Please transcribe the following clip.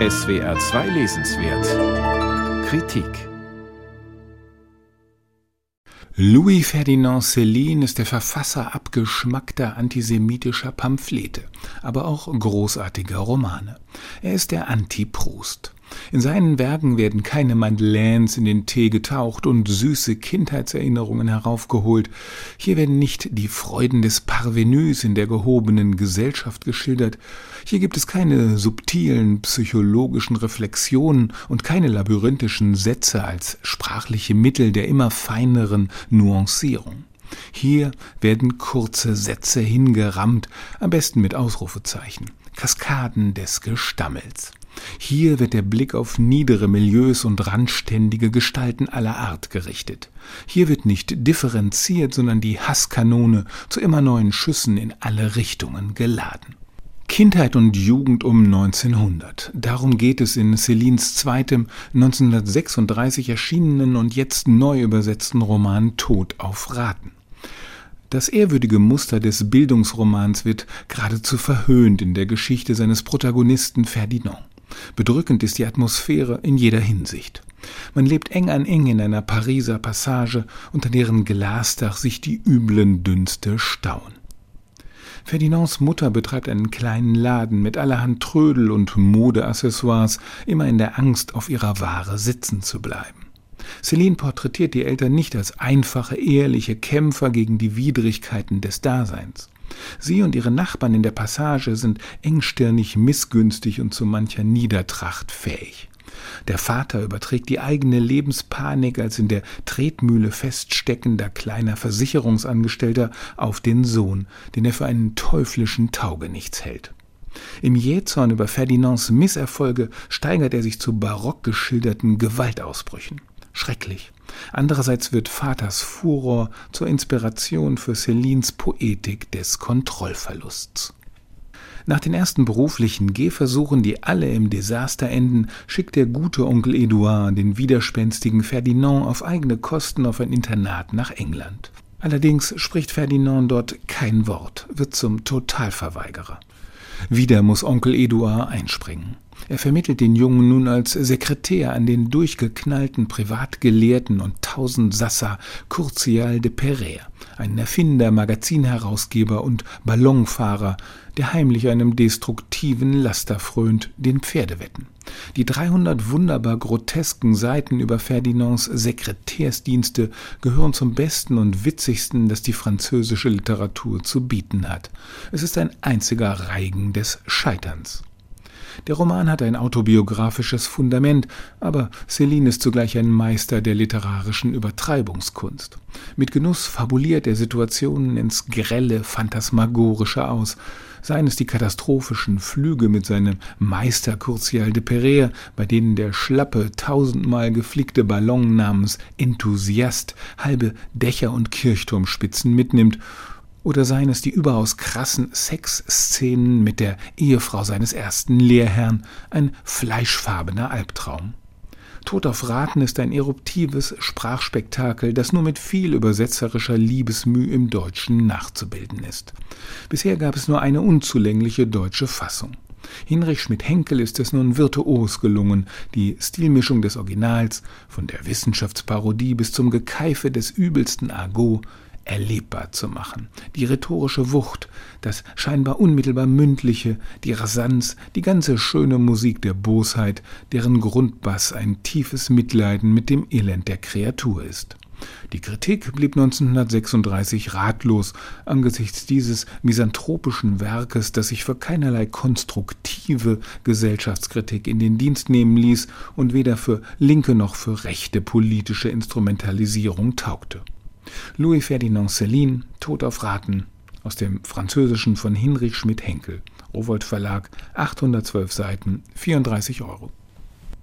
SWR 2 Lesenswert Kritik Louis Ferdinand Céline ist der Verfasser abgeschmackter antisemitischer Pamphlete, aber auch großartiger Romane. Er ist der Anti-Proust. In seinen Werken werden keine Madeleines in den Tee getaucht und süße Kindheitserinnerungen heraufgeholt. Hier werden nicht die Freuden des Parvenus in der gehobenen Gesellschaft geschildert. Hier gibt es keine subtilen psychologischen Reflexionen und keine labyrinthischen Sätze als sprachliche Mittel der immer feineren Nuancierung. Hier werden kurze Sätze hingerammt, am besten mit Ausrufezeichen, Kaskaden des Gestammels. Hier wird der Blick auf niedere Milieus und randständige Gestalten aller Art gerichtet. Hier wird nicht differenziert, sondern die Hasskanone zu immer neuen Schüssen in alle Richtungen geladen. Kindheit und Jugend um 1900. Darum geht es in Celines zweitem 1936 erschienenen und jetzt neu übersetzten Roman Tod auf Raten. Das ehrwürdige Muster des Bildungsromans wird geradezu verhöhnt in der Geschichte seines Protagonisten Ferdinand. Bedrückend ist die Atmosphäre in jeder Hinsicht. Man lebt eng an eng in einer Pariser Passage, unter deren Glasdach sich die üblen Dünste stauen. Ferdinands Mutter betreibt einen kleinen Laden mit allerhand Trödel und Modeaccessoires, immer in der Angst, auf ihrer Ware sitzen zu bleiben. Celine porträtiert die Eltern nicht als einfache, ehrliche Kämpfer gegen die Widrigkeiten des Daseins. Sie und ihre Nachbarn in der Passage sind engstirnig, missgünstig und zu mancher Niedertracht fähig. Der Vater überträgt die eigene Lebenspanik als in der Tretmühle feststeckender kleiner Versicherungsangestellter auf den Sohn, den er für einen teuflischen Taugenichts hält. Im Jähzorn über Ferdinands Misserfolge steigert er sich zu barock geschilderten Gewaltausbrüchen. Schrecklich. Andererseits wird Vaters Furor zur Inspiration für Celines Poetik des Kontrollverlusts. Nach den ersten beruflichen Gehversuchen, die alle im Desaster enden, schickt der gute Onkel Edouard den widerspenstigen Ferdinand auf eigene Kosten auf ein Internat nach England. Allerdings spricht Ferdinand dort kein Wort, wird zum Totalverweigerer. Wieder muss Onkel Eduard einspringen. Er vermittelt den Jungen nun als Sekretär an den durchgeknallten Privatgelehrten und Tausendsasser Curcial de Pereire, einen Erfinder, Magazinherausgeber und Ballonfahrer, der heimlich einem destruktiven Laster frönt, den Pferdewetten. Die 300 wunderbar grotesken Seiten über Ferdinands Sekretärsdienste gehören zum besten und witzigsten, das die französische Literatur zu bieten hat. Es ist ein einziger Reigen des Scheiterns. Der Roman hat ein autobiografisches Fundament, aber Celine ist zugleich ein Meister der literarischen Übertreibungskunst. Mit Genuss fabuliert er Situationen ins grelle, phantasmagorische aus, seien es die katastrophischen Flüge mit seinem Meister Curcial de Pereire, bei denen der schlappe, tausendmal geflickte Ballon namens Enthusiast halbe Dächer und Kirchturmspitzen mitnimmt, oder seien es die überaus krassen Sexszenen mit der Ehefrau seines ersten Lehrherrn, ein fleischfarbener Albtraum. Tod auf Raten ist ein eruptives Sprachspektakel, das nur mit viel übersetzerischer Liebesmüh im Deutschen nachzubilden ist. Bisher gab es nur eine unzulängliche deutsche Fassung. Hinrich Schmidt-Henkel ist es nun virtuos gelungen, die Stilmischung des Originals, von der Wissenschaftsparodie bis zum Gekeife des übelsten Argot, erlebbar zu machen. Die rhetorische Wucht, das scheinbar unmittelbar mündliche, die Rasanz, die ganze schöne Musik der Bosheit, deren Grundbass ein tiefes Mitleiden mit dem Elend der Kreatur ist. Die Kritik blieb 1936 ratlos angesichts dieses misanthropischen Werkes, das sich für keinerlei konstruktive Gesellschaftskritik in den Dienst nehmen ließ und weder für linke noch für rechte politische Instrumentalisierung taugte. Louis Ferdinand Céline, Tod auf Raten, aus dem Französischen von Hinrich Schmidt-Henkel, Rowold Verlag, 812 Seiten, 34 Euro.